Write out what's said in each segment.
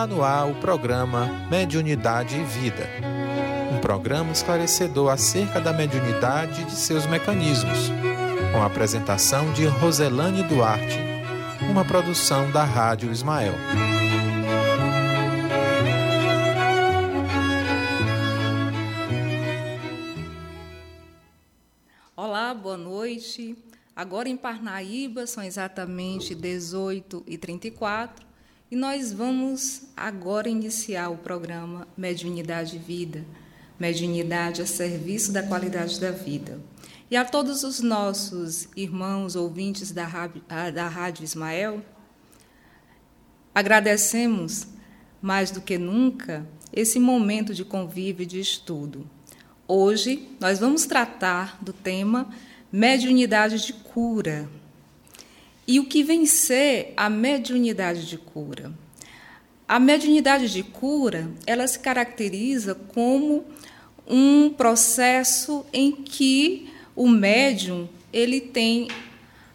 Está no ar o programa Mediunidade e Vida. Um programa esclarecedor acerca da mediunidade e de seus mecanismos. Com a apresentação de Roselane Duarte, uma produção da Rádio Ismael. Olá, boa noite. Agora em Parnaíba são exatamente 18 e 34 e nós vamos agora iniciar o programa Mediunidade Vida, mediunidade a serviço da qualidade da vida. E a todos os nossos irmãos ouvintes da Rádio, da Rádio Ismael, agradecemos mais do que nunca esse momento de convívio e de estudo. Hoje nós vamos tratar do tema mediunidade de cura. E o que vem ser a mediunidade de cura? A mediunidade de cura, ela se caracteriza como um processo em que o médium ele tem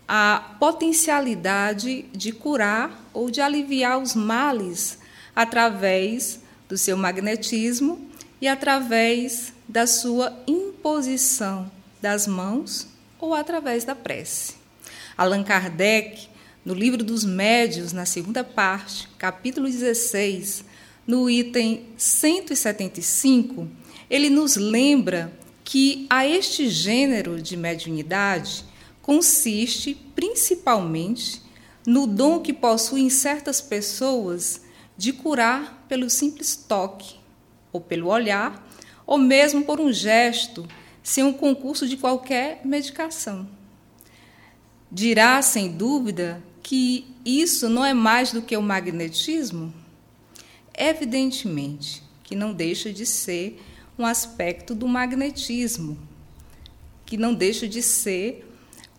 a potencialidade de curar ou de aliviar os males através do seu magnetismo e através da sua imposição das mãos ou através da prece. Allan Kardec, no livro dos Médios, na segunda parte, capítulo 16, no item 175, ele nos lembra que a este gênero de mediunidade consiste principalmente no dom que possuem certas pessoas de curar pelo simples toque, ou pelo olhar, ou mesmo por um gesto, sem um concurso de qualquer medicação dirá, sem dúvida, que isso não é mais do que o magnetismo? Evidentemente que não deixa de ser um aspecto do magnetismo, que não deixa de ser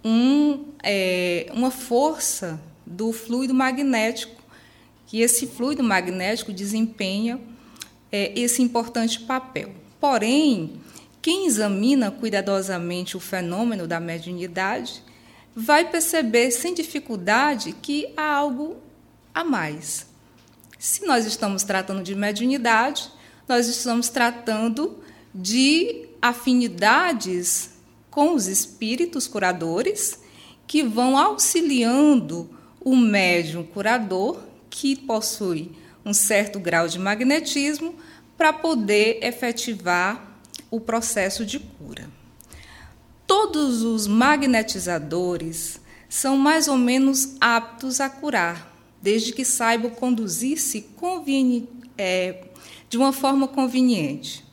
um, é, uma força do fluido magnético, que esse fluido magnético desempenha é, esse importante papel. Porém, quem examina cuidadosamente o fenômeno da mediunidade vai perceber sem dificuldade que há algo a mais. Se nós estamos tratando de mediunidade, nós estamos tratando de afinidades com os espíritos curadores que vão auxiliando o médium curador que possui um certo grau de magnetismo para poder efetivar o processo de cura. Todos os magnetizadores são mais ou menos aptos a curar, desde que saibam conduzir-se é, de uma forma conveniente.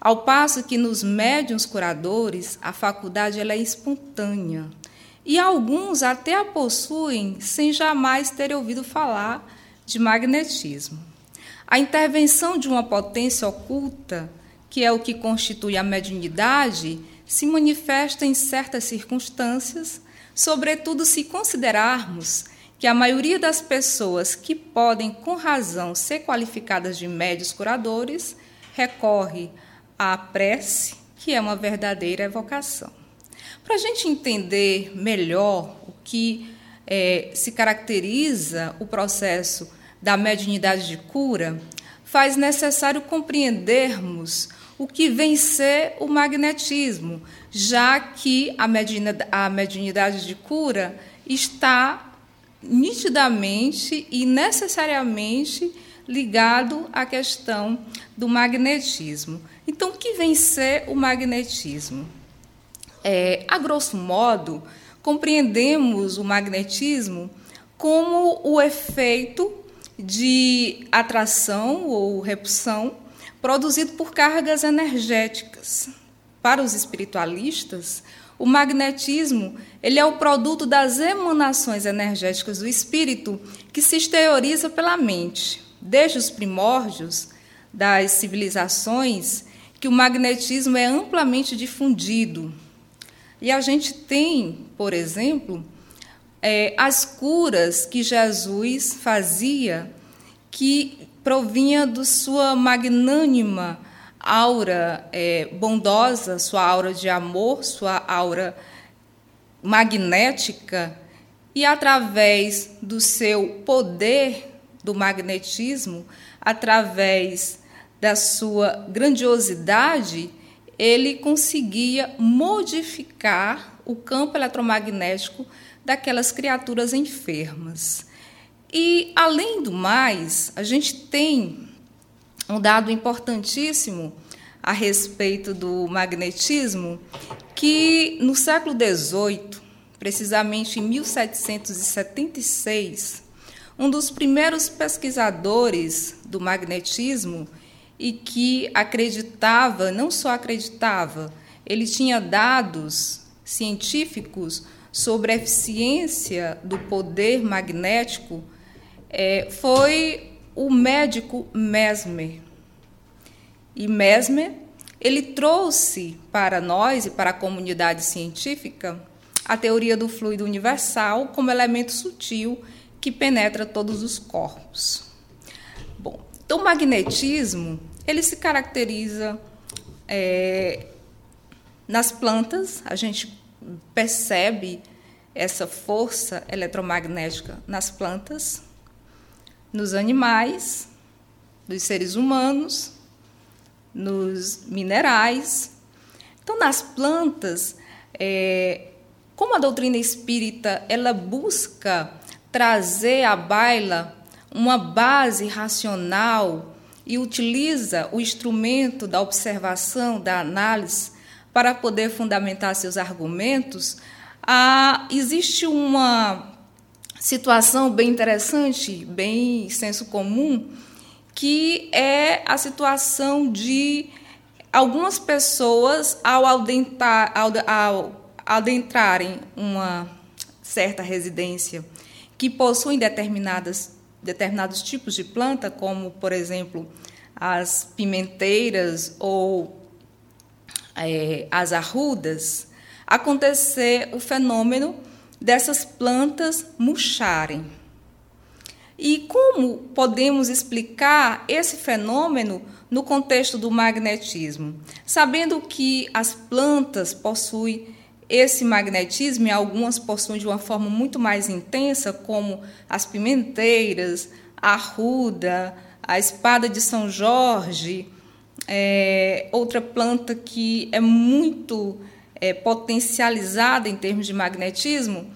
Ao passo que nos médiums curadores a faculdade ela é espontânea e alguns até a possuem sem jamais terem ouvido falar de magnetismo. A intervenção de uma potência oculta, que é o que constitui a mediunidade, se manifesta em certas circunstâncias, sobretudo se considerarmos que a maioria das pessoas que podem, com razão, ser qualificadas de médios curadores recorre à prece, que é uma verdadeira evocação. Para a gente entender melhor o que é, se caracteriza o processo da mediunidade de cura, faz necessário compreendermos o que vem ser o magnetismo, já que a, a mediunidade de cura está nitidamente e necessariamente ligado à questão do magnetismo. Então, o que vem ser o magnetismo? É, a grosso modo, compreendemos o magnetismo como o efeito de atração ou repulsão produzido por cargas energéticas. Para os espiritualistas, o magnetismo ele é o produto das emanações energéticas do espírito que se exterioriza pela mente. Desde os primórdios das civilizações, que o magnetismo é amplamente difundido. E a gente tem, por exemplo, é, as curas que Jesus fazia, que provinha de sua magnânima aura é, bondosa, sua aura de amor, sua aura magnética, e através do seu poder do magnetismo, através da sua grandiosidade, ele conseguia modificar o campo eletromagnético daquelas criaturas enfermas. E, além do mais, a gente tem um dado importantíssimo a respeito do magnetismo, que no século XVIII, precisamente em 1776, um dos primeiros pesquisadores do magnetismo e que acreditava, não só acreditava, ele tinha dados científicos sobre a eficiência do poder magnético, é, foi o médico Mesmer. E Mesmer ele trouxe para nós e para a comunidade científica a teoria do fluido universal como elemento sutil que penetra todos os corpos. Bom, então o magnetismo ele se caracteriza é, nas plantas, a gente percebe essa força eletromagnética nas plantas, nos animais, nos seres humanos, nos minerais. Então, nas plantas, é, como a doutrina espírita ela busca trazer à baila uma base racional e utiliza o instrumento da observação, da análise, para poder fundamentar seus argumentos, ah, existe uma situação bem interessante, bem senso comum, que é a situação de algumas pessoas, ao, adentar, ao, ao adentrarem uma certa residência que possuem determinadas, determinados tipos de planta, como, por exemplo, as pimenteiras ou é, as arrudas, acontecer o fenômeno dessas plantas murcharem. E como podemos explicar esse fenômeno no contexto do magnetismo? Sabendo que as plantas possuem esse magnetismo e algumas possuem de uma forma muito mais intensa, como as pimenteiras, a arruda, a espada de São Jorge, é, outra planta que é muito é, potencializada em termos de magnetismo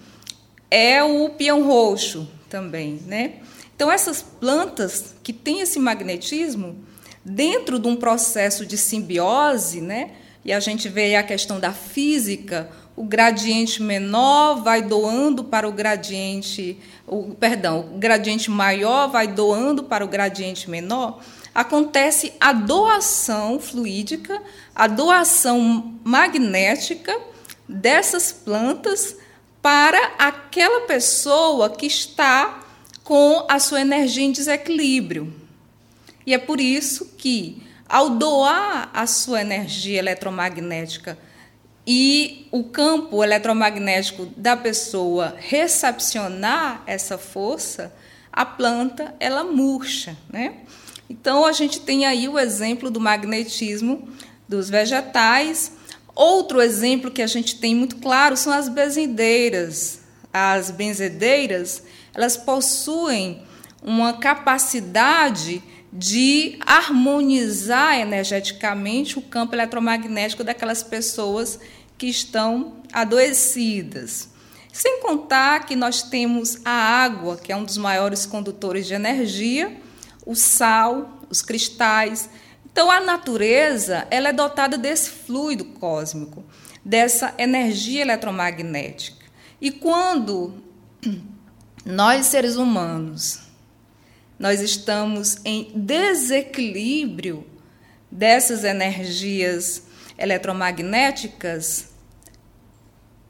é o peão roxo também, né? Então essas plantas que têm esse magnetismo dentro de um processo de simbiose, né? E a gente vê a questão da física, o gradiente menor vai doando para o gradiente, o, perdão, o gradiente maior vai doando para o gradiente menor acontece a doação fluídica, a doação magnética dessas plantas para aquela pessoa que está com a sua energia em desequilíbrio. E é por isso que, ao doar a sua energia eletromagnética e o campo eletromagnético da pessoa recepcionar essa força, a planta ela murcha, né? Então, a gente tem aí o exemplo do magnetismo dos vegetais. Outro exemplo que a gente tem muito claro são as benzedeiras. As benzedeiras, elas possuem uma capacidade de harmonizar energeticamente o campo eletromagnético daquelas pessoas que estão adoecidas. Sem contar que nós temos a água, que é um dos maiores condutores de energia, o sal, os cristais. Então a natureza, ela é dotada desse fluido cósmico, dessa energia eletromagnética. E quando nós seres humanos nós estamos em desequilíbrio dessas energias eletromagnéticas,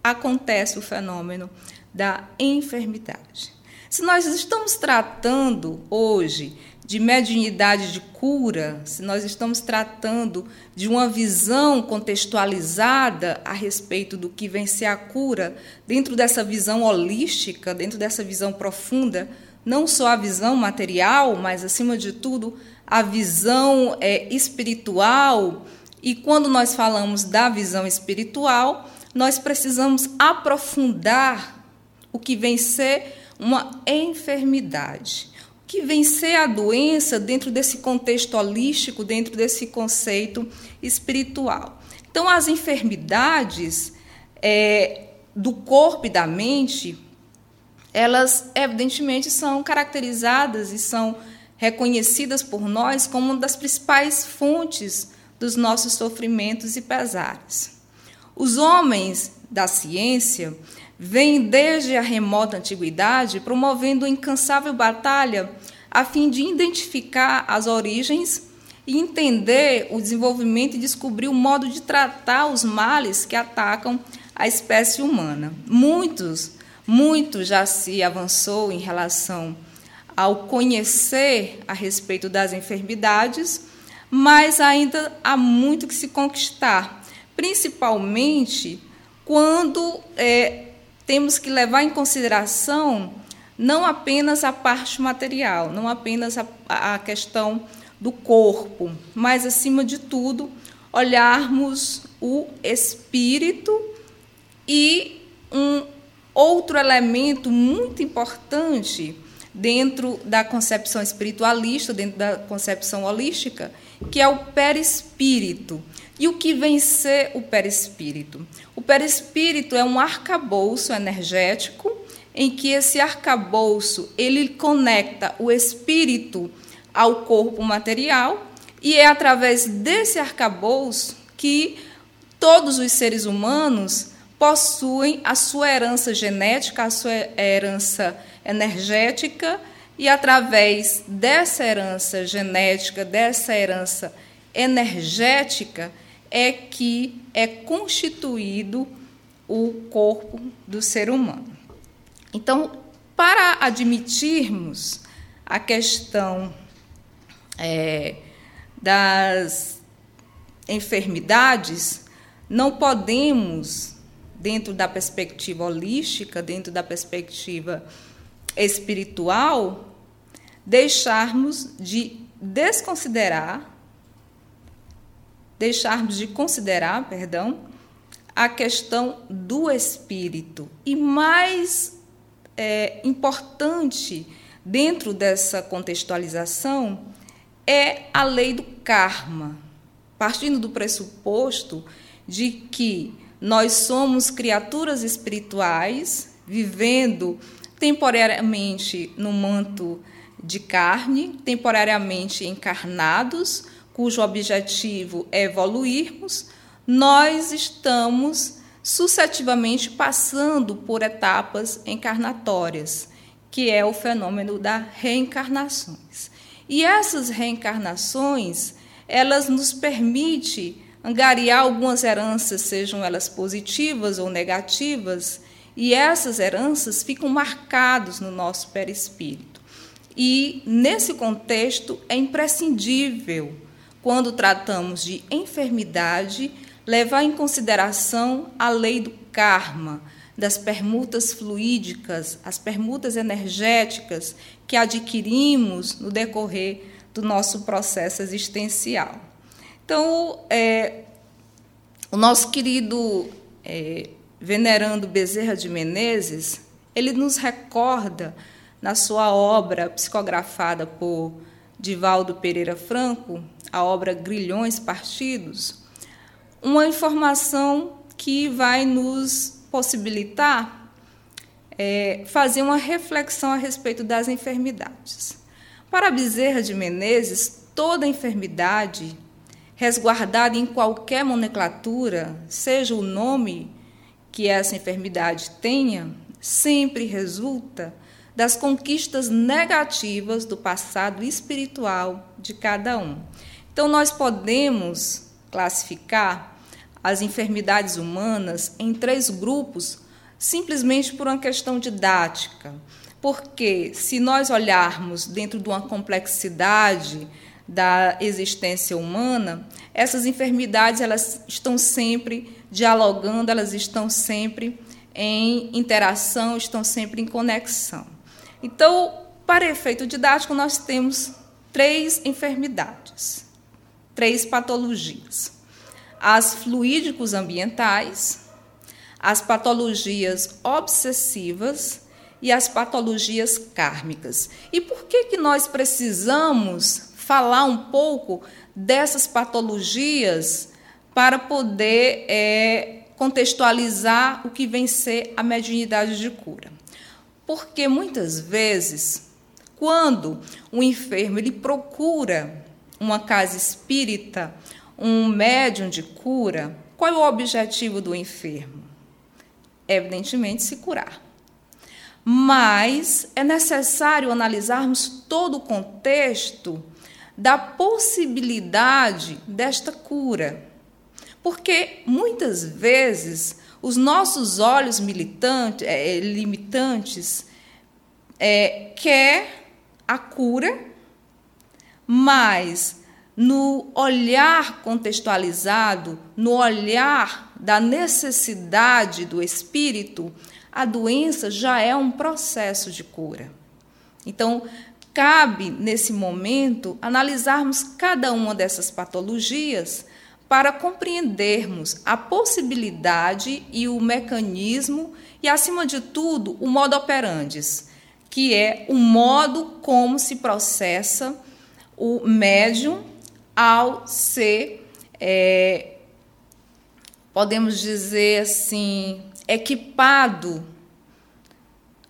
acontece o fenômeno da enfermidade. Se nós estamos tratando hoje de mediunidade de cura, se nós estamos tratando de uma visão contextualizada a respeito do que vem ser a cura, dentro dessa visão holística, dentro dessa visão profunda, não só a visão material, mas, acima de tudo, a visão é, espiritual. E quando nós falamos da visão espiritual, nós precisamos aprofundar o que vem ser uma enfermidade que vem ser a doença dentro desse contexto holístico, dentro desse conceito espiritual. Então, as enfermidades é, do corpo e da mente, elas evidentemente são caracterizadas e são reconhecidas por nós como uma das principais fontes dos nossos sofrimentos e pesares. Os homens da ciência vêm desde a remota antiguidade promovendo incansável batalha a fim de identificar as origens e entender o desenvolvimento e descobrir o modo de tratar os males que atacam a espécie humana. Muitos, muito já se avançou em relação ao conhecer a respeito das enfermidades, mas ainda há muito que se conquistar, principalmente quando é, temos que levar em consideração não apenas a parte material, não apenas a, a questão do corpo, mas, acima de tudo, olharmos o espírito e um outro elemento muito importante dentro da concepção espiritualista, dentro da concepção holística, que é o perispírito. E o que vem ser o perispírito? O perispírito é um arcabouço energético em que esse arcabouço ele conecta o espírito ao corpo material e é através desse arcabouço que todos os seres humanos possuem a sua herança genética, a sua herança energética, e através dessa herança genética, dessa herança energética, é que é constituído o corpo do ser humano. Então, para admitirmos a questão é, das enfermidades, não podemos dentro da perspectiva holística, dentro da perspectiva espiritual, deixarmos de desconsiderar, deixarmos de considerar, perdão, a questão do espírito. E mais é, importante dentro dessa contextualização é a lei do karma, partindo do pressuposto de que nós somos criaturas espirituais vivendo temporariamente no manto de carne, temporariamente encarnados, cujo objetivo é evoluirmos, nós estamos sucessivamente passando por etapas encarnatórias, que é o fenômeno da reencarnações. E essas reencarnações, elas nos permitem angariar algumas heranças, sejam elas positivas ou negativas, e essas heranças ficam marcadas no nosso perispírito. E, nesse contexto, é imprescindível, quando tratamos de enfermidade, levar em consideração a lei do karma, das permutas fluídicas, as permutas energéticas que adquirimos no decorrer do nosso processo existencial. Então, é, o nosso querido é, venerando Bezerra de Menezes, ele nos recorda, na sua obra psicografada por Divaldo Pereira Franco, a obra Grilhões Partidos, uma informação que vai nos possibilitar é, fazer uma reflexão a respeito das enfermidades. Para Bezerra de Menezes, toda enfermidade resguardada em qualquer nomenclatura, seja o nome que essa enfermidade tenha, sempre resulta das conquistas negativas do passado espiritual de cada um. Então, nós podemos classificar as enfermidades humanas em três grupos, simplesmente por uma questão didática. Porque, se nós olharmos dentro de uma complexidade da existência humana, essas enfermidades elas estão sempre dialogando, elas estão sempre em interação, estão sempre em conexão. Então, para efeito didático, nós temos três enfermidades, três patologias: as fluídicos ambientais, as patologias obsessivas e as patologias kármicas. E por que, que nós precisamos falar um pouco dessas patologias para poder é, contextualizar o que vem ser a mediunidade de cura? Porque muitas vezes, quando o enfermo ele procura uma casa espírita, um médium de cura, qual é o objetivo do enfermo? Evidentemente, se curar. Mas é necessário analisarmos todo o contexto da possibilidade desta cura. Porque muitas vezes os nossos olhos militantes, é, limitantes é, quer a cura, mas no olhar contextualizado, no olhar da necessidade do espírito, a doença já é um processo de cura. Então, cabe nesse momento analisarmos cada uma dessas patologias para compreendermos a possibilidade e o mecanismo e, acima de tudo, o modo operandis, que é o modo como se processa o médium ao ser, é, podemos dizer assim, equipado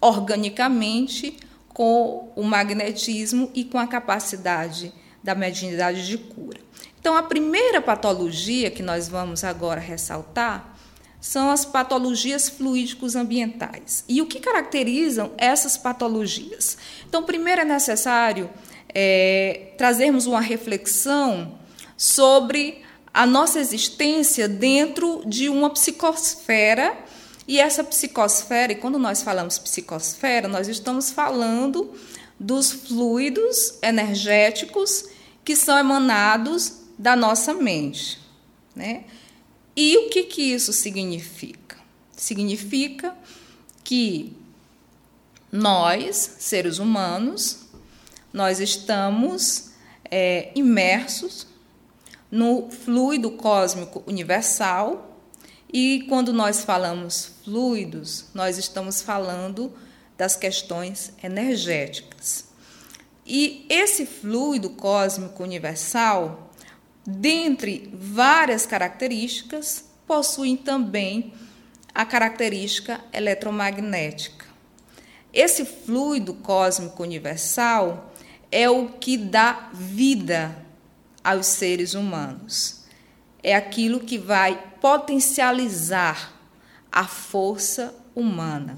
organicamente com o magnetismo e com a capacidade da mediunidade de cura. Então, a primeira patologia que nós vamos agora ressaltar são as patologias fluídicos ambientais. E o que caracterizam essas patologias? Então, primeiro é necessário é, trazermos uma reflexão sobre a nossa existência dentro de uma psicosfera. E essa psicosfera, e quando nós falamos psicosfera, nós estamos falando dos fluidos energéticos que são emanados da nossa mente. Né? E o que, que isso significa? Significa que nós, seres humanos, nós estamos é, imersos no fluido cósmico universal e quando nós falamos fluidos, nós estamos falando das questões energéticas. E esse fluido cósmico universal, dentre várias características, possui também a característica eletromagnética. Esse fluido cósmico universal, é o que dá vida aos seres humanos. É aquilo que vai potencializar a força humana.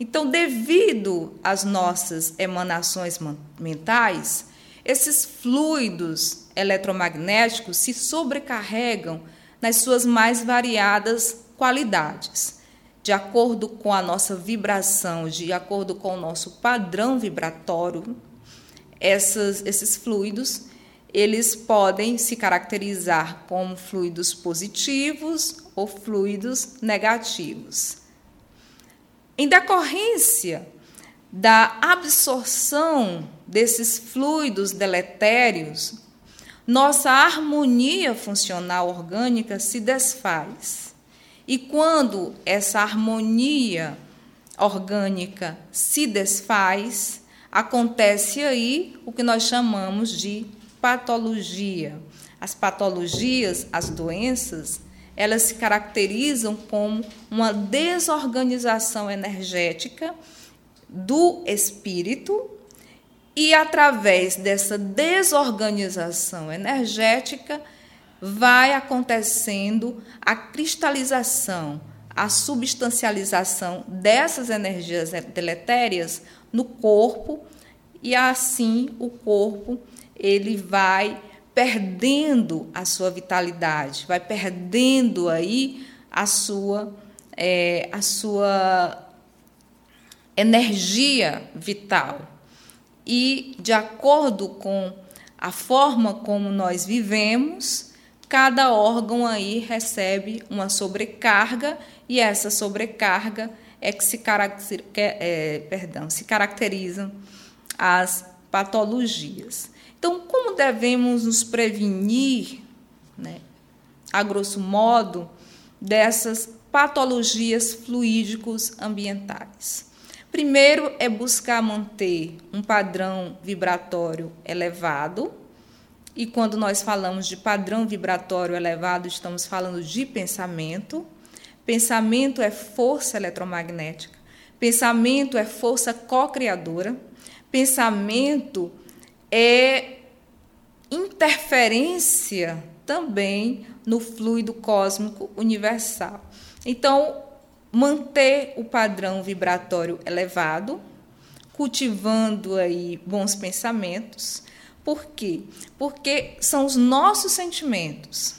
Então, devido às nossas emanações mentais, esses fluidos eletromagnéticos se sobrecarregam nas suas mais variadas qualidades, de acordo com a nossa vibração, de acordo com o nosso padrão vibratório essas, esses fluidos eles podem se caracterizar como fluidos positivos ou fluidos negativos. Em decorrência da absorção desses fluidos deletérios, nossa harmonia funcional orgânica se desfaz. E quando essa harmonia orgânica se desfaz, acontece aí o que nós chamamos de patologia. As patologias, as doenças, elas se caracterizam como uma desorganização energética do espírito e através dessa desorganização energética vai acontecendo a cristalização, a substancialização dessas energias deletérias no corpo e assim o corpo ele vai perdendo a sua vitalidade, vai perdendo aí a sua é, a sua energia vital. E de acordo com a forma como nós vivemos, cada órgão aí recebe uma sobrecarga e essa sobrecarga é que se, caracteriza, é, perdão, se caracterizam as patologias. Então, como devemos nos prevenir, né, a grosso modo, dessas patologias fluídicos ambientais? Primeiro é buscar manter um padrão vibratório elevado. E quando nós falamos de padrão vibratório elevado, estamos falando de pensamento. Pensamento é força eletromagnética. Pensamento é força co-criadora. Pensamento é interferência também no fluido cósmico universal. Então, manter o padrão vibratório elevado, cultivando aí bons pensamentos. Por quê? Porque são os nossos sentimentos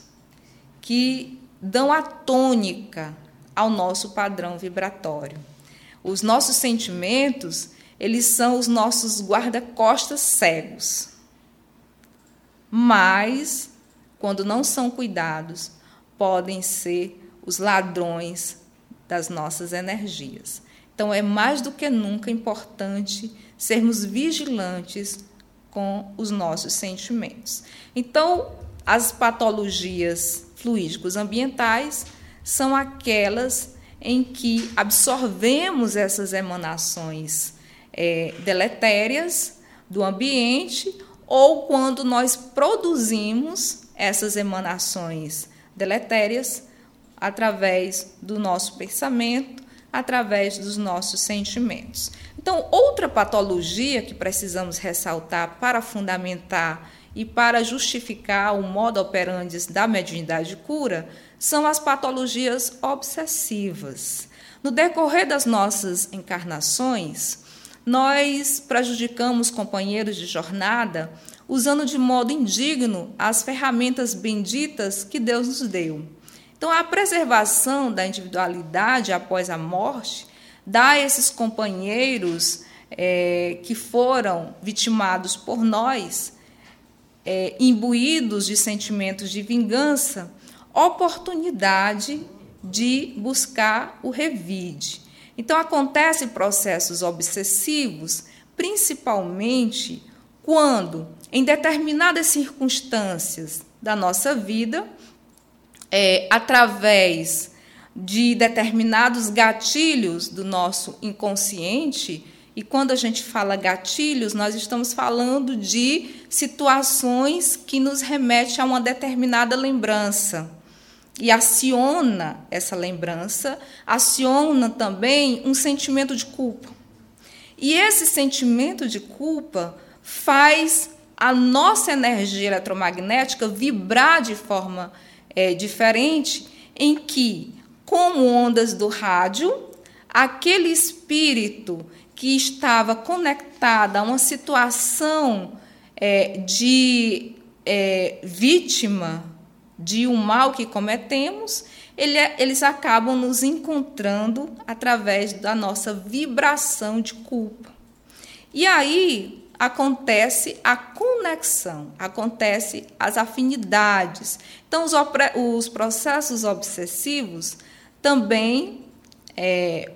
que dão a tônica ao nosso padrão vibratório. Os nossos sentimentos, eles são os nossos guarda-costas cegos. Mas, quando não são cuidados, podem ser os ladrões das nossas energias. Então, é mais do que nunca importante sermos vigilantes com os nossos sentimentos. Então, as patologias fluídicos ambientais são aquelas em que absorvemos essas emanações é, deletérias do ambiente ou quando nós produzimos essas emanações deletérias através do nosso pensamento, através dos nossos sentimentos. Então, outra patologia que precisamos ressaltar para fundamentar e para justificar o modo operandi da mediunidade de cura são as patologias obsessivas. No decorrer das nossas encarnações, nós prejudicamos companheiros de jornada usando de modo indigno as ferramentas benditas que Deus nos deu. Então, a preservação da individualidade após a morte dá a esses companheiros é, que foram vitimados por nós, é, imbuídos de sentimentos de vingança, oportunidade de buscar o revide. Então, acontecem processos obsessivos, principalmente quando, em determinadas circunstâncias da nossa vida, é, através de determinados gatilhos do nosso inconsciente, e quando a gente fala gatilhos, nós estamos falando de situações que nos remetem a uma determinada lembrança. E aciona essa lembrança, aciona também um sentimento de culpa. E esse sentimento de culpa faz a nossa energia eletromagnética vibrar de forma é, diferente, em que, como ondas do rádio, aquele espírito que estava conectado a uma situação é, de é, vítima de um mal que cometemos, ele, eles acabam nos encontrando através da nossa vibração de culpa. E aí, acontece a conexão, acontece as afinidades. Então, os, os processos obsessivos também, é,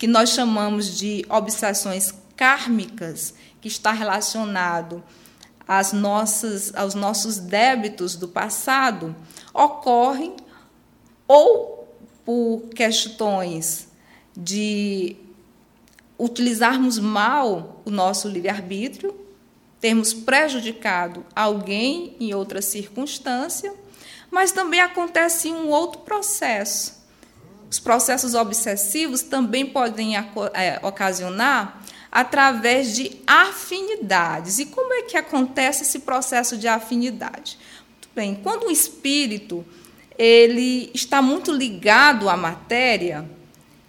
que nós chamamos de obsessões kármicas, que está relacionado às nossas, aos nossos débitos do passado, ocorrem ou por questões de utilizarmos mal o nosso livre-arbítrio, termos prejudicado alguém em outra circunstância, mas também acontece um outro processo. Os processos obsessivos também podem é, ocasionar através de afinidades. E como é que acontece esse processo de afinidade? Muito bem, quando o espírito ele está muito ligado à matéria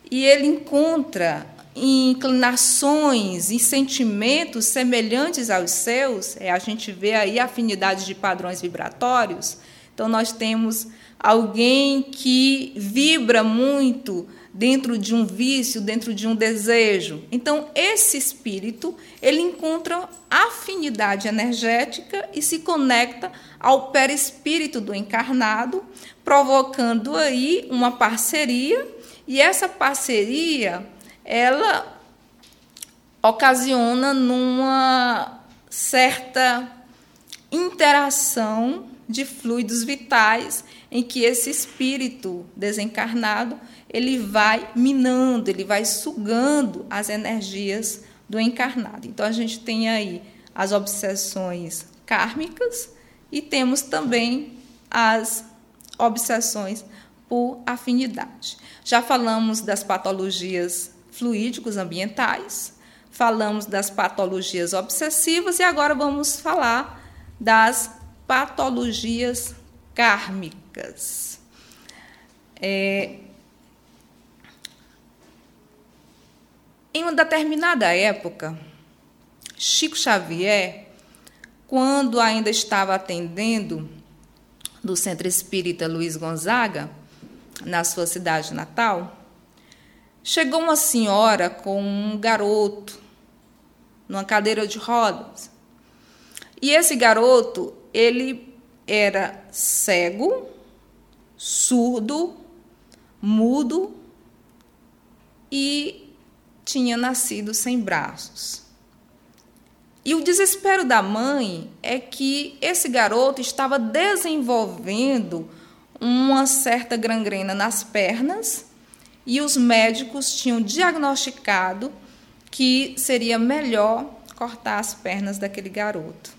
e ele encontra inclinações e sentimentos semelhantes aos seus, é, a gente vê aí afinidade de padrões vibratórios. Então, nós temos alguém que vibra muito dentro de um vício, dentro de um desejo. Então, esse espírito, ele encontra afinidade energética e se conecta ao perispírito do encarnado, provocando aí uma parceria, e essa parceria ela ocasiona numa certa interação de fluidos vitais em que esse espírito desencarnado ele vai minando, ele vai sugando as energias do encarnado. Então a gente tem aí as obsessões kármicas e temos também as obsessões por afinidade. Já falamos das patologias fluídicos ambientais, falamos das patologias obsessivas e agora vamos falar das patologias kármicas. É, em uma determinada época, Chico Xavier, quando ainda estava atendendo no Centro Espírita Luiz Gonzaga, na sua cidade natal, chegou uma senhora com um garoto numa cadeira de rodas. E esse garoto, ele era cego, surdo, mudo e tinha nascido sem braços. E o desespero da mãe é que esse garoto estava desenvolvendo uma certa gangrena nas pernas e os médicos tinham diagnosticado que seria melhor cortar as pernas daquele garoto.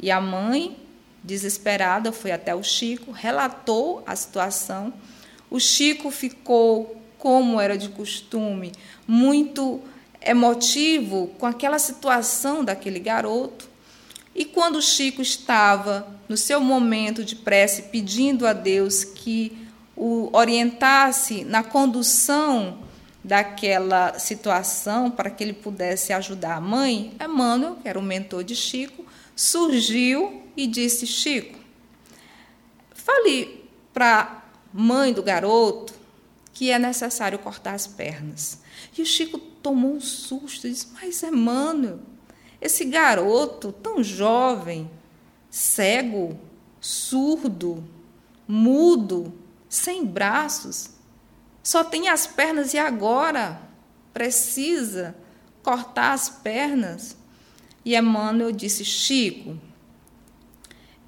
E a mãe, desesperada, foi até o Chico, relatou a situação. O Chico ficou, como era de costume, muito emotivo com aquela situação daquele garoto. E quando Chico estava no seu momento de prece, pedindo a Deus que o orientasse na condução daquela situação para que ele pudesse ajudar a mãe, Emmanuel, que era o mentor de Chico, surgiu e disse: Chico, fale para mãe do garoto que é necessário cortar as pernas. E o Chico tomou um susto e disse: Mas, Emmanuel, esse garoto tão jovem, cego, surdo, mudo, sem braços, só tem as pernas e agora precisa cortar as pernas. E Emmanuel disse: Chico,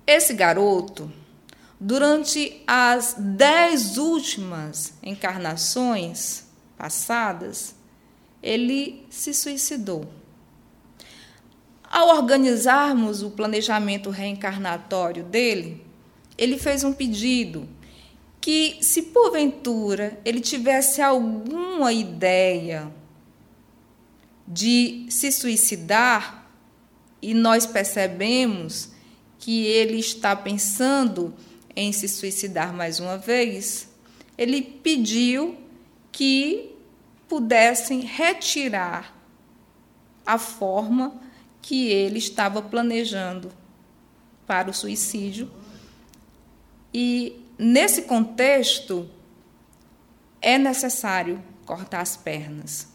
esse garoto, durante as dez últimas encarnações passadas, ele se suicidou. Ao organizarmos o planejamento reencarnatório dele, ele fez um pedido que, se porventura ele tivesse alguma ideia de se suicidar, e nós percebemos que ele está pensando em se suicidar mais uma vez, ele pediu que pudessem retirar a forma que ele estava planejando para o suicídio. E nesse contexto é necessário cortar as pernas.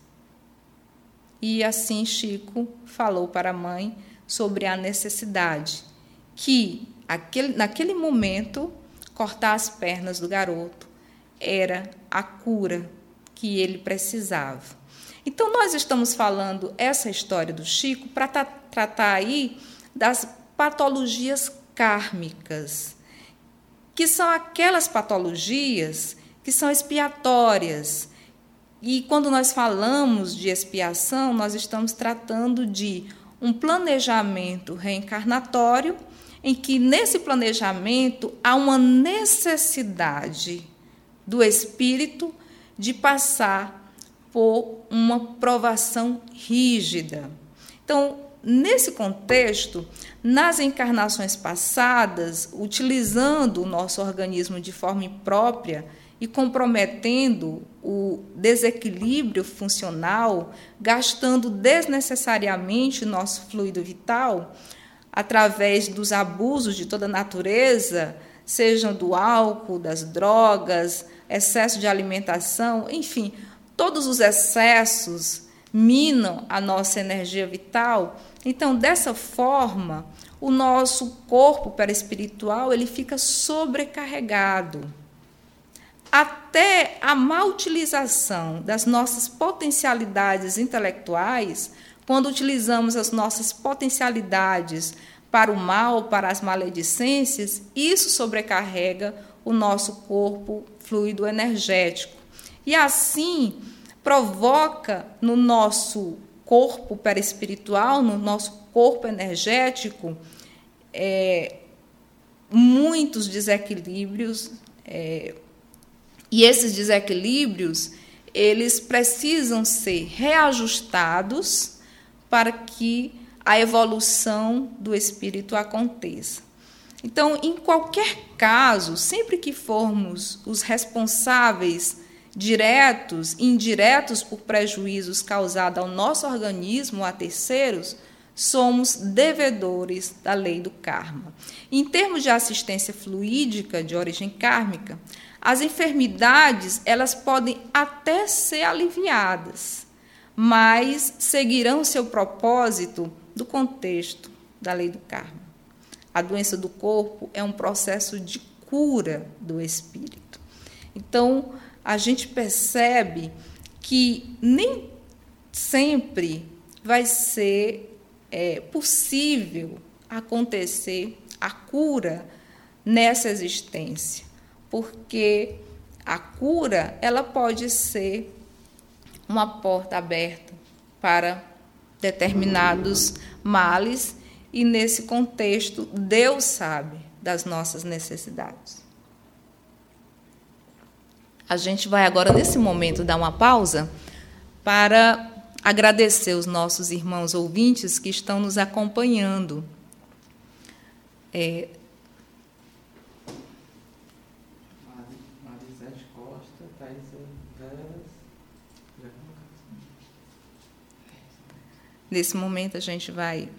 E assim Chico falou para a mãe sobre a necessidade que aquele, naquele momento cortar as pernas do garoto era a cura que ele precisava. Então, nós estamos falando essa história do Chico para tra tratar aí das patologias kármicas, que são aquelas patologias que são expiatórias. E quando nós falamos de expiação, nós estamos tratando de um planejamento reencarnatório, em que nesse planejamento há uma necessidade do espírito de passar por uma provação rígida. Então, nesse contexto, nas encarnações passadas, utilizando o nosso organismo de forma imprópria e comprometendo o desequilíbrio funcional, gastando desnecessariamente nosso fluido vital, através dos abusos de toda natureza, sejam do álcool, das drogas, excesso de alimentação, enfim, todos os excessos minam a nossa energia vital. Então, dessa forma, o nosso corpo perispiritual ele fica sobrecarregado. Até a má utilização das nossas potencialidades intelectuais, quando utilizamos as nossas potencialidades para o mal, para as maledicências, isso sobrecarrega o nosso corpo fluido energético. E assim provoca no nosso corpo perispiritual, no nosso corpo energético, é, muitos desequilíbrios. É, e esses desequilíbrios, eles precisam ser reajustados para que a evolução do espírito aconteça. Então, em qualquer caso, sempre que formos os responsáveis diretos e indiretos por prejuízos causados ao nosso organismo ou a terceiros, somos devedores da lei do karma. Em termos de assistência fluídica de origem kármica, as enfermidades elas podem até ser aliviadas, mas seguirão seu propósito do contexto da lei do karma. A doença do corpo é um processo de cura do espírito. Então, a gente percebe que nem sempre vai ser é, possível acontecer a cura nessa existência, porque a cura ela pode ser uma porta aberta para determinados males e nesse contexto Deus sabe das nossas necessidades. A gente vai agora nesse momento dar uma pausa para agradecer os nossos irmãos ouvintes que estão nos acompanhando. É, Nesse momento a gente vai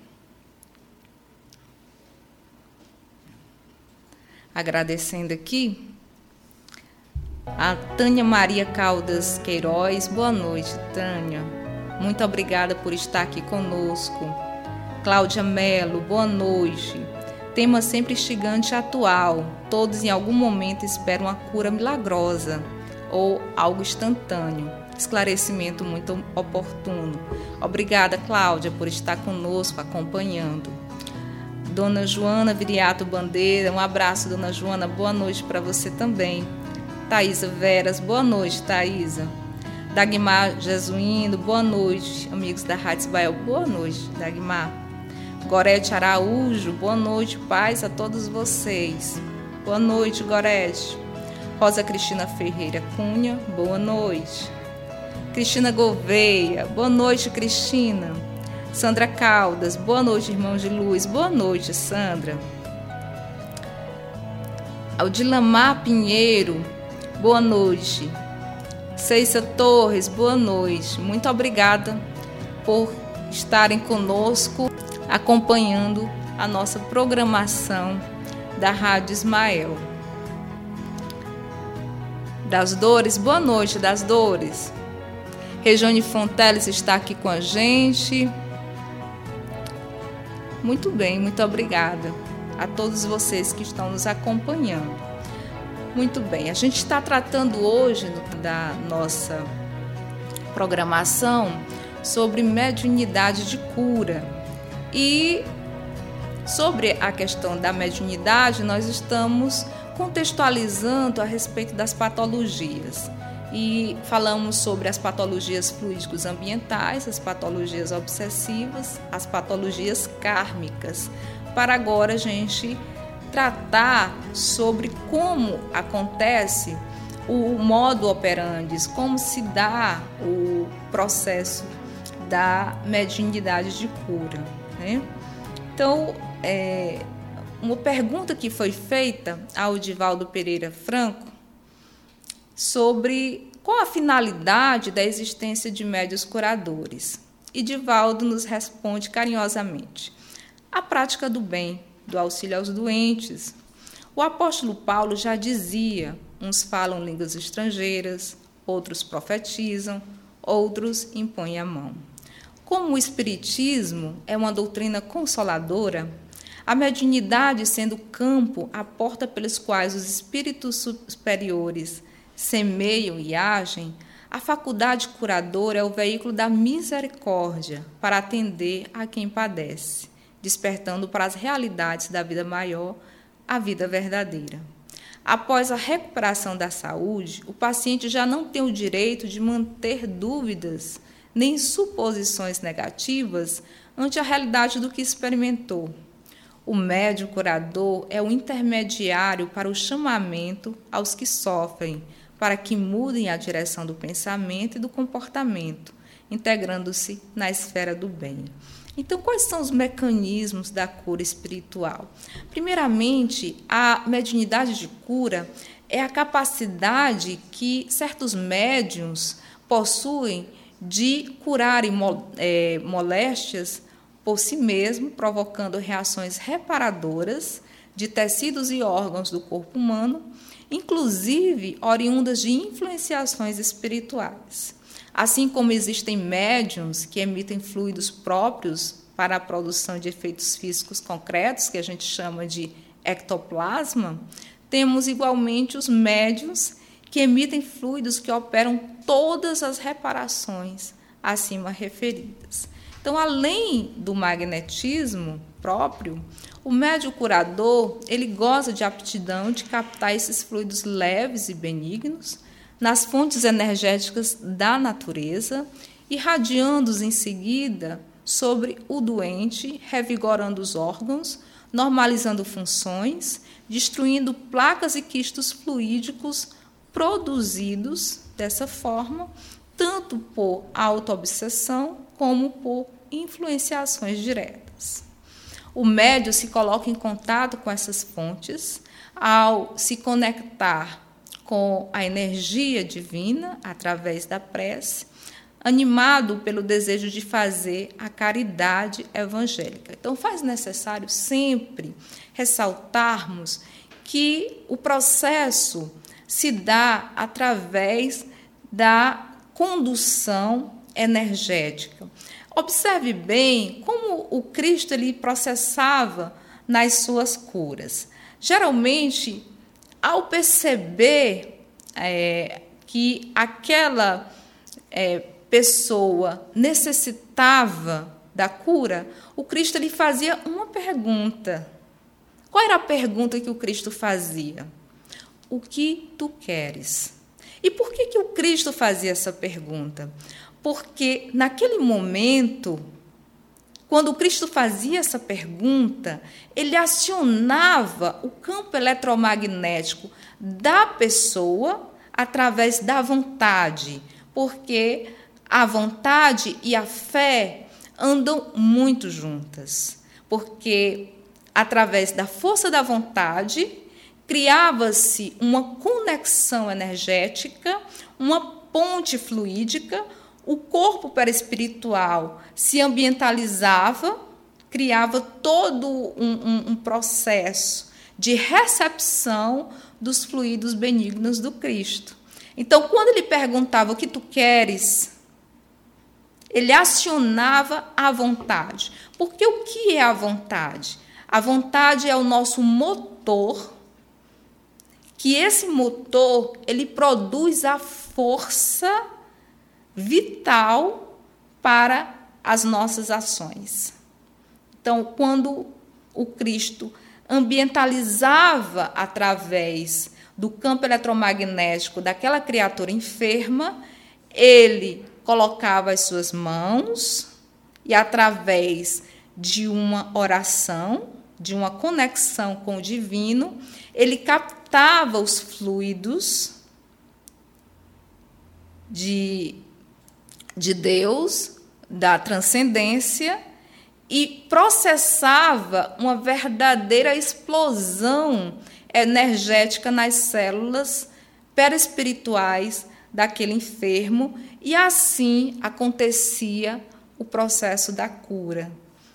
agradecendo aqui a Tânia Maria Caldas Queiroz. Boa noite, Tânia. Muito obrigada por estar aqui conosco. Cláudia Melo, boa noite. Tema sempre instigante e atual. Todos em algum momento esperam a cura milagrosa ou algo instantâneo esclarecimento muito oportuno. Obrigada, Cláudia, por estar conosco acompanhando. Dona Joana Viriato Bandeira, um abraço, Dona Joana, boa noite para você também. Thaisa Veras, boa noite, Thaisa. Dagmar Jesuíno, boa noite, amigos da Rádio Bael, boa noite, Dagmar. Gorete Araújo, boa noite, paz a todos vocês. Boa noite, Gorete. Rosa Cristina Ferreira Cunha, boa noite. Cristina Gouveia, boa noite, Cristina. Sandra Caldas, boa noite, irmãos de luz, boa noite, Sandra. Aldilamar Pinheiro, boa noite. Ceissa Torres, boa noite. Muito obrigada por estarem conosco, acompanhando a nossa programação da Rádio Ismael. Das Dores, boa noite, das Dores. Regiane Fonteles está aqui com a gente. Muito bem, muito obrigada a todos vocês que estão nos acompanhando. Muito bem, a gente está tratando hoje da nossa programação sobre mediunidade de cura. E sobre a questão da mediunidade, nós estamos contextualizando a respeito das patologias e falamos sobre as patologias fluídicos ambientais, as patologias obsessivas, as patologias kármicas. Para agora a gente tratar sobre como acontece o modo operandi, como se dá o processo da mediunidade de cura. Né? Então, é, uma pergunta que foi feita ao Divaldo Pereira Franco sobre qual a finalidade da existência de médios curadores. E Divaldo nos responde carinhosamente: a prática do bem, do auxílio aos doentes. O apóstolo Paulo já dizia: uns falam línguas estrangeiras, outros profetizam, outros impõem a mão. Como o Espiritismo é uma doutrina consoladora, a mediunidade sendo o campo, a porta pelos quais os espíritos superiores semeiam e agem, a faculdade curadora é o veículo da misericórdia para atender a quem padece, despertando para as realidades da vida maior, a vida verdadeira. Após a recuperação da saúde, o paciente já não tem o direito de manter dúvidas nem suposições negativas ante a realidade do que experimentou. O médium curador é o intermediário para o chamamento aos que sofrem, para que mudem a direção do pensamento e do comportamento, integrando-se na esfera do bem. Então, quais são os mecanismos da cura espiritual? Primeiramente, a mediunidade de cura é a capacidade que certos médiums possuem de curarem é, moléstias por si mesmo, provocando reações reparadoras de tecidos e órgãos do corpo humano, inclusive oriundas de influenciações espirituais. Assim como existem médiums que emitem fluidos próprios para a produção de efeitos físicos concretos, que a gente chama de ectoplasma, temos igualmente os médiums que emitem fluidos que operam todas as reparações acima referidas. Então, além do magnetismo próprio, o médio curador ele goza de aptidão de captar esses fluidos leves e benignos nas fontes energéticas da natureza, irradiando-os em seguida sobre o doente, revigorando os órgãos, normalizando funções, destruindo placas e quistos fluídicos produzidos dessa forma, tanto por autoobsessão como por influenciações diretas. O médio se coloca em contato com essas fontes ao se conectar com a energia divina através da prece, animado pelo desejo de fazer a caridade evangélica. Então, faz necessário sempre ressaltarmos que o processo se dá através da condução energética. Observe bem como o Cristo ele processava nas suas curas. Geralmente, ao perceber é, que aquela é, pessoa necessitava da cura, o Cristo lhe fazia uma pergunta. Qual era a pergunta que o Cristo fazia? o que tu queres? E por que, que o Cristo fazia essa pergunta? Porque naquele momento, quando Cristo fazia essa pergunta, ele acionava o campo eletromagnético da pessoa através da vontade, porque a vontade e a fé andam muito juntas, porque através da força da vontade criava-se uma conexão energética, uma ponte fluídica, o corpo perispiritual se ambientalizava, criava todo um, um, um processo de recepção dos fluidos benignos do Cristo. Então, quando ele perguntava o que tu queres, ele acionava a vontade. Porque o que é a vontade? A vontade é o nosso motor que esse motor ele produz a força vital para as nossas ações. Então, quando o Cristo ambientalizava através do campo eletromagnético daquela criatura enferma, ele colocava as suas mãos e através de uma oração, de uma conexão com o divino, ele captava os fluidos de, de Deus, da transcendência, e processava uma verdadeira explosão energética nas células perispirituais daquele enfermo, e assim acontecia o processo da cura.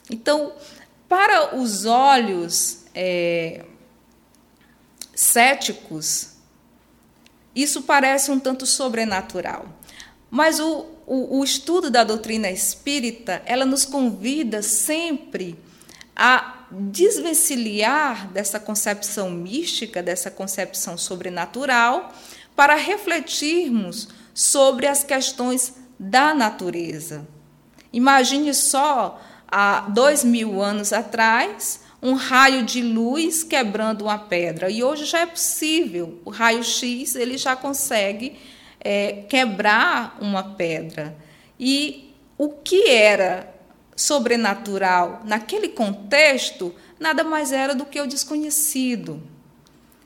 Então, para os olhos é, céticos, isso parece um tanto sobrenatural. Mas o, o, o, estudo da doutrina espírita, ela nos convida sempre a desvencilhar dessa concepção mística, dessa concepção sobrenatural, para refletirmos sobre as questões da natureza. Imagine só há dois mil anos atrás, um raio de luz quebrando uma pedra. E hoje já é possível. O raio X ele já consegue é, quebrar uma pedra. E o que era sobrenatural naquele contexto nada mais era do que o desconhecido.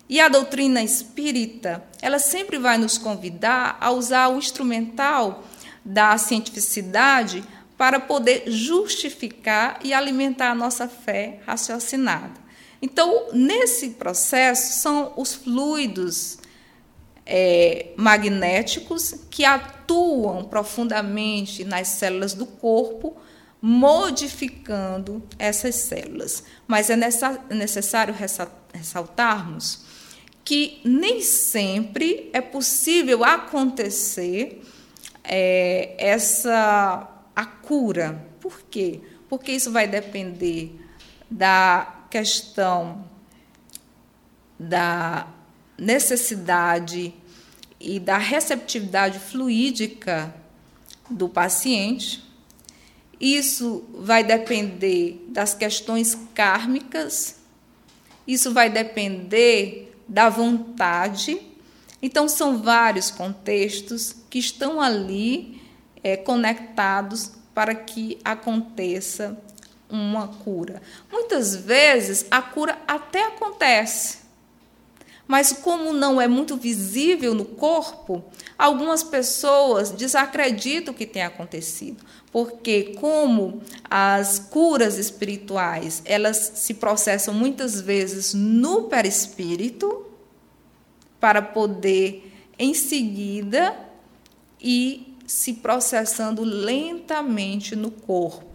E a doutrina espírita, ela sempre vai nos convidar a usar o instrumental da cientificidade para poder justificar e alimentar a nossa fé raciocinada. Então, nesse processo, são os fluidos é, magnéticos que atuam profundamente nas células do corpo, modificando essas células. Mas é necessário ressaltarmos que nem sempre é possível acontecer é, essa a cura. Por quê? Porque isso vai depender da questão da necessidade e da receptividade fluídica do paciente. Isso vai depender das questões kármicas, isso vai depender da vontade. Então, são vários contextos que estão ali é, conectados para que aconteça uma cura. Muitas vezes a cura até acontece, mas como não é muito visível no corpo, algumas pessoas desacreditam que tem acontecido, porque como as curas espirituais, elas se processam muitas vezes no perispírito para poder em seguida e se processando lentamente no corpo.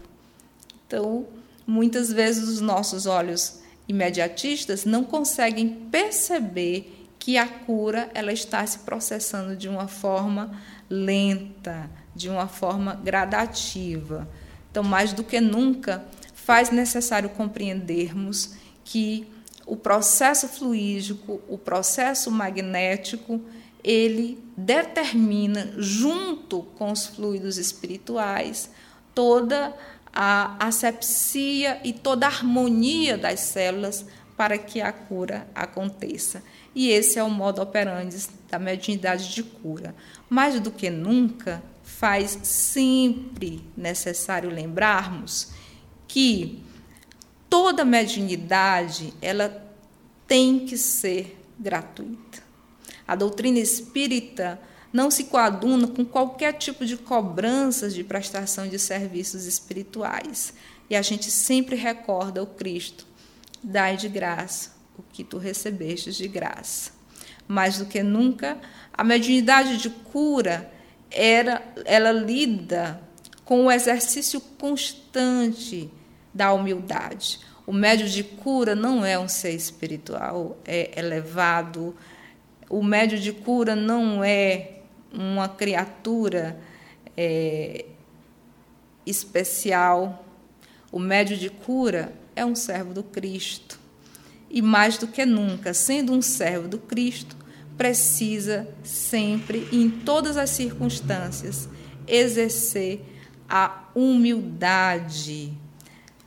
Então, muitas vezes os nossos olhos imediatistas não conseguem perceber que a cura ela está se processando de uma forma lenta, de uma forma gradativa. Então, mais do que nunca, faz necessário compreendermos que o processo fluídico, o processo magnético, ele determina, junto com os fluidos espirituais, toda a asepsia e toda a harmonia das células para que a cura aconteça. E esse é o modo operandi da mediunidade de cura. Mais do que nunca, faz sempre necessário lembrarmos que toda mediunidade ela tem que ser gratuita. A doutrina espírita não se coaduna com qualquer tipo de cobranças de prestação de serviços espirituais. E a gente sempre recorda o Cristo: dai de graça o que tu recebestes de graça. Mais do que nunca, a mediunidade de cura era ela lida com o exercício constante da humildade. O médio de cura não é um ser espiritual, é elevado, o médio de cura não é uma criatura é, especial. O médio de cura é um servo do Cristo. E mais do que nunca, sendo um servo do Cristo, precisa sempre e em todas as circunstâncias exercer a humildade.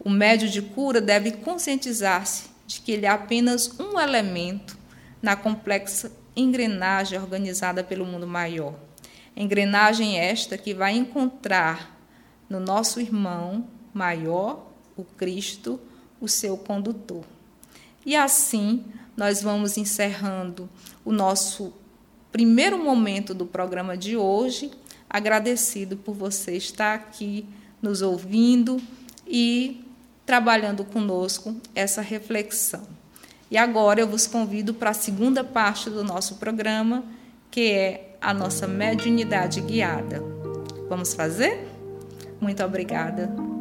O médio de cura deve conscientizar-se de que ele é apenas um elemento na complexa engrenagem organizada pelo mundo maior. Engrenagem esta que vai encontrar no nosso irmão maior, o Cristo, o seu condutor. E assim nós vamos encerrando o nosso primeiro momento do programa de hoje, agradecido por você estar aqui nos ouvindo e trabalhando conosco essa reflexão. E agora eu vos convido para a segunda parte do nosso programa, que é a nossa mediunidade guiada. Vamos fazer? Muito obrigada.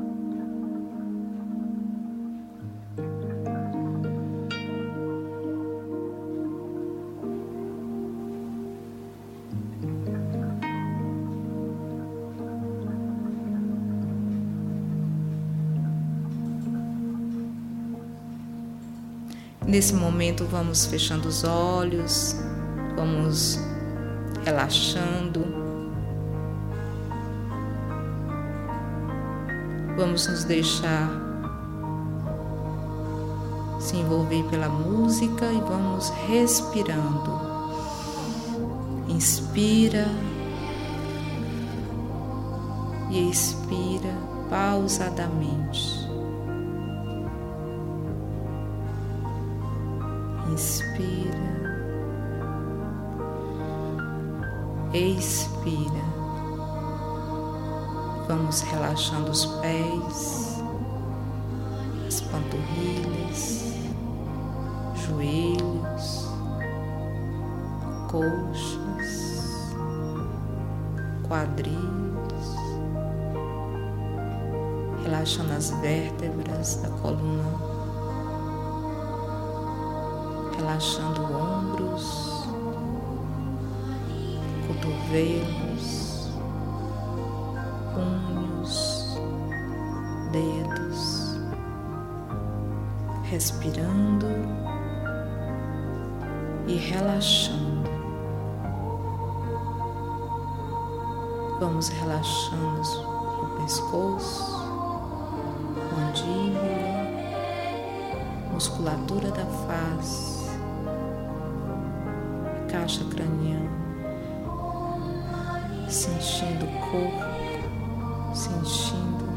Nesse momento, vamos fechando os olhos, vamos relaxando. Vamos nos deixar se envolver pela música e vamos respirando. Inspira e expira pausadamente. Inspira, expira. Vamos relaxando os pés, as panturrilhas, joelhos, coxas, quadris, relaxando as vértebras da coluna, relaxando ombros, cotovelos dedos, respirando e relaxando. Vamos relaxando o pescoço, mandíbula, musculatura da face, caixa craniana, sentindo o corpo, sentindo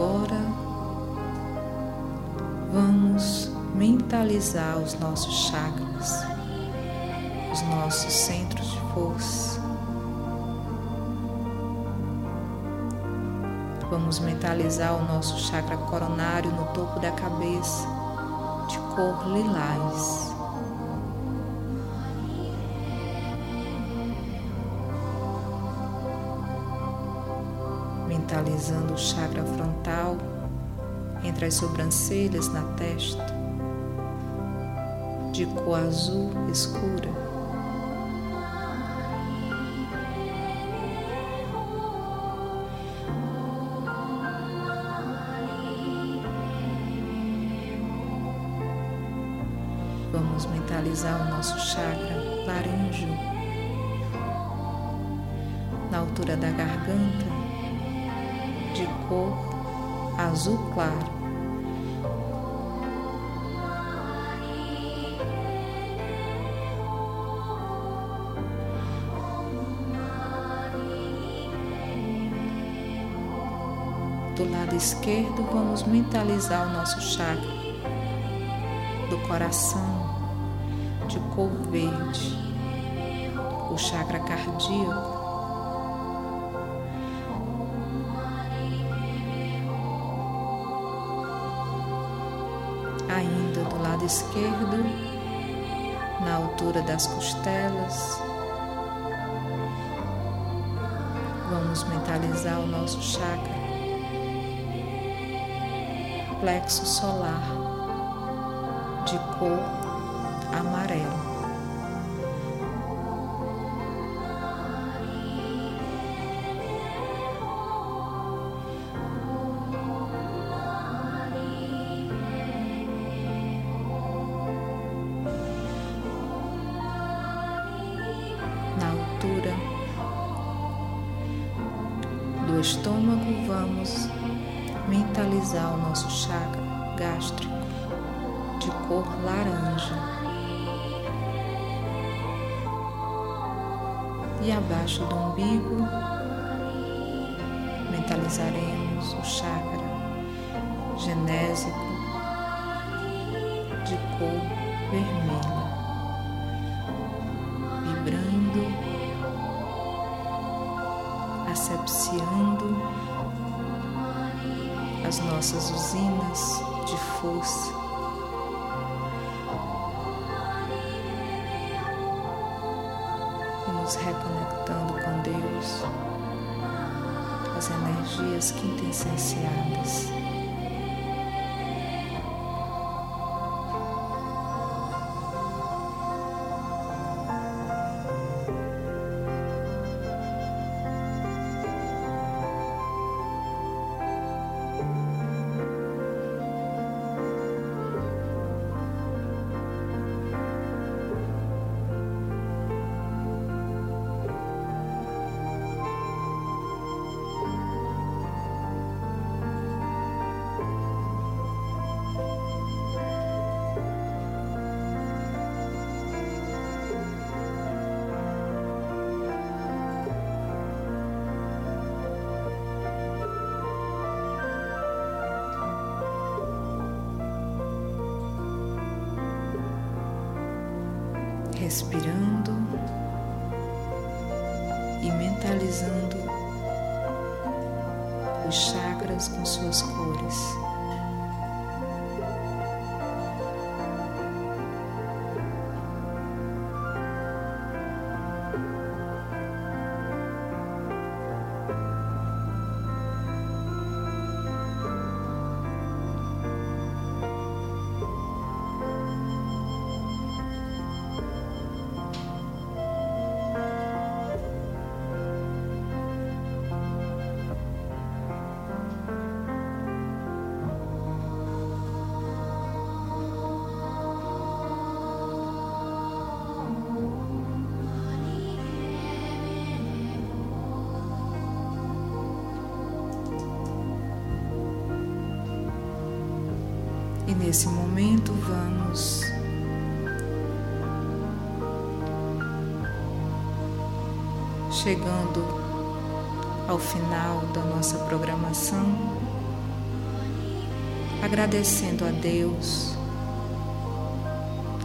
agora vamos mentalizar os nossos chakras, os nossos centros de força. Vamos mentalizar o nosso chakra coronário no topo da cabeça, de cor lilás. Mentalizando o chakra frontal entre as sobrancelhas na testa, de cor azul escura. Vamos mentalizar o nosso chakra laríngeo na altura da garganta cor azul claro. Do lado esquerdo, vamos mentalizar o nosso chakra do coração de cor verde, o chakra cardíaco lado esquerdo, na altura das costelas. Vamos mentalizar o nosso chakra plexo solar de cor amarelo. Respirando e mentalizando os chakras com suas cores. Momento vamos. Chegando ao final da nossa programação, agradecendo a Deus,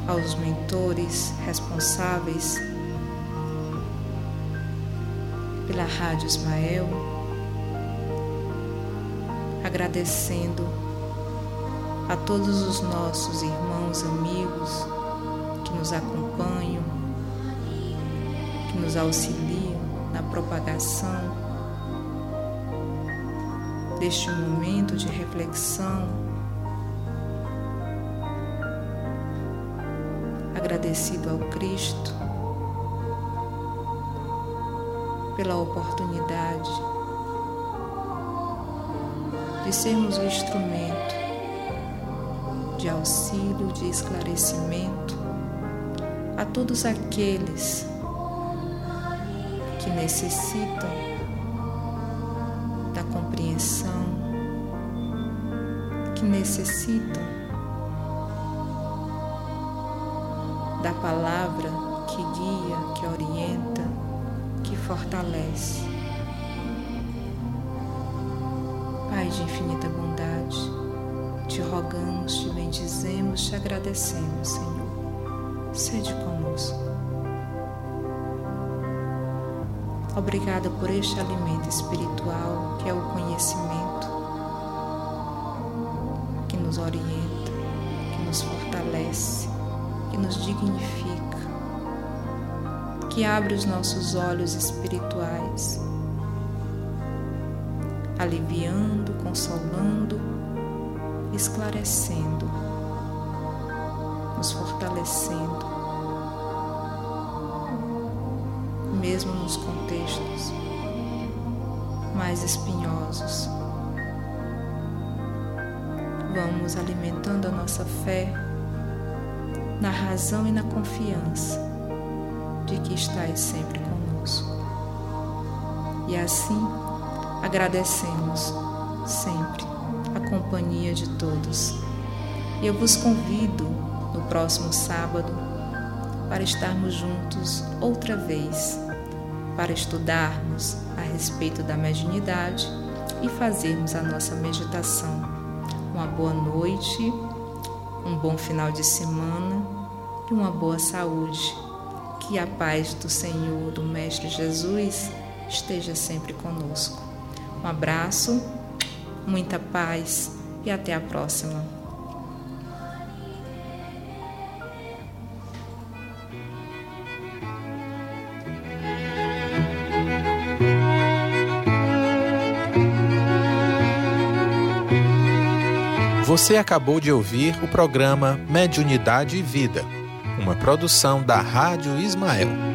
aos mentores responsáveis pela Rádio Ismael, agradecendo a todos os nossos irmãos, amigos que nos acompanham, que nos auxiliam na propagação deste momento de reflexão. Agradecido ao Cristo pela oportunidade de sermos o instrumento de auxílio, de esclarecimento a todos aqueles que necessitam da compreensão, que necessitam da palavra que guia, que orienta, que fortalece. Pai de infinita bondade, te rogamos, te bendizemos, te agradecemos, Senhor. Sede conosco. Obrigada por este alimento espiritual que é o conhecimento, que nos orienta, que nos fortalece, que nos dignifica, que abre os nossos olhos espirituais, aliviando, consolando esclarecendo, nos fortalecendo, mesmo nos contextos mais espinhosos. Vamos alimentando a nossa fé na razão e na confiança de que estás sempre conosco. E assim agradecemos sempre a companhia de todos. E eu vos convido no próximo sábado para estarmos juntos outra vez, para estudarmos a respeito da mediunidade e fazermos a nossa meditação. Uma boa noite, um bom final de semana e uma boa saúde. Que a paz do Senhor, do Mestre Jesus, esteja sempre conosco. Um abraço, muita paz e até a próxima. Você acabou de ouvir o programa Mediunidade e Vida, uma produção da Rádio Ismael.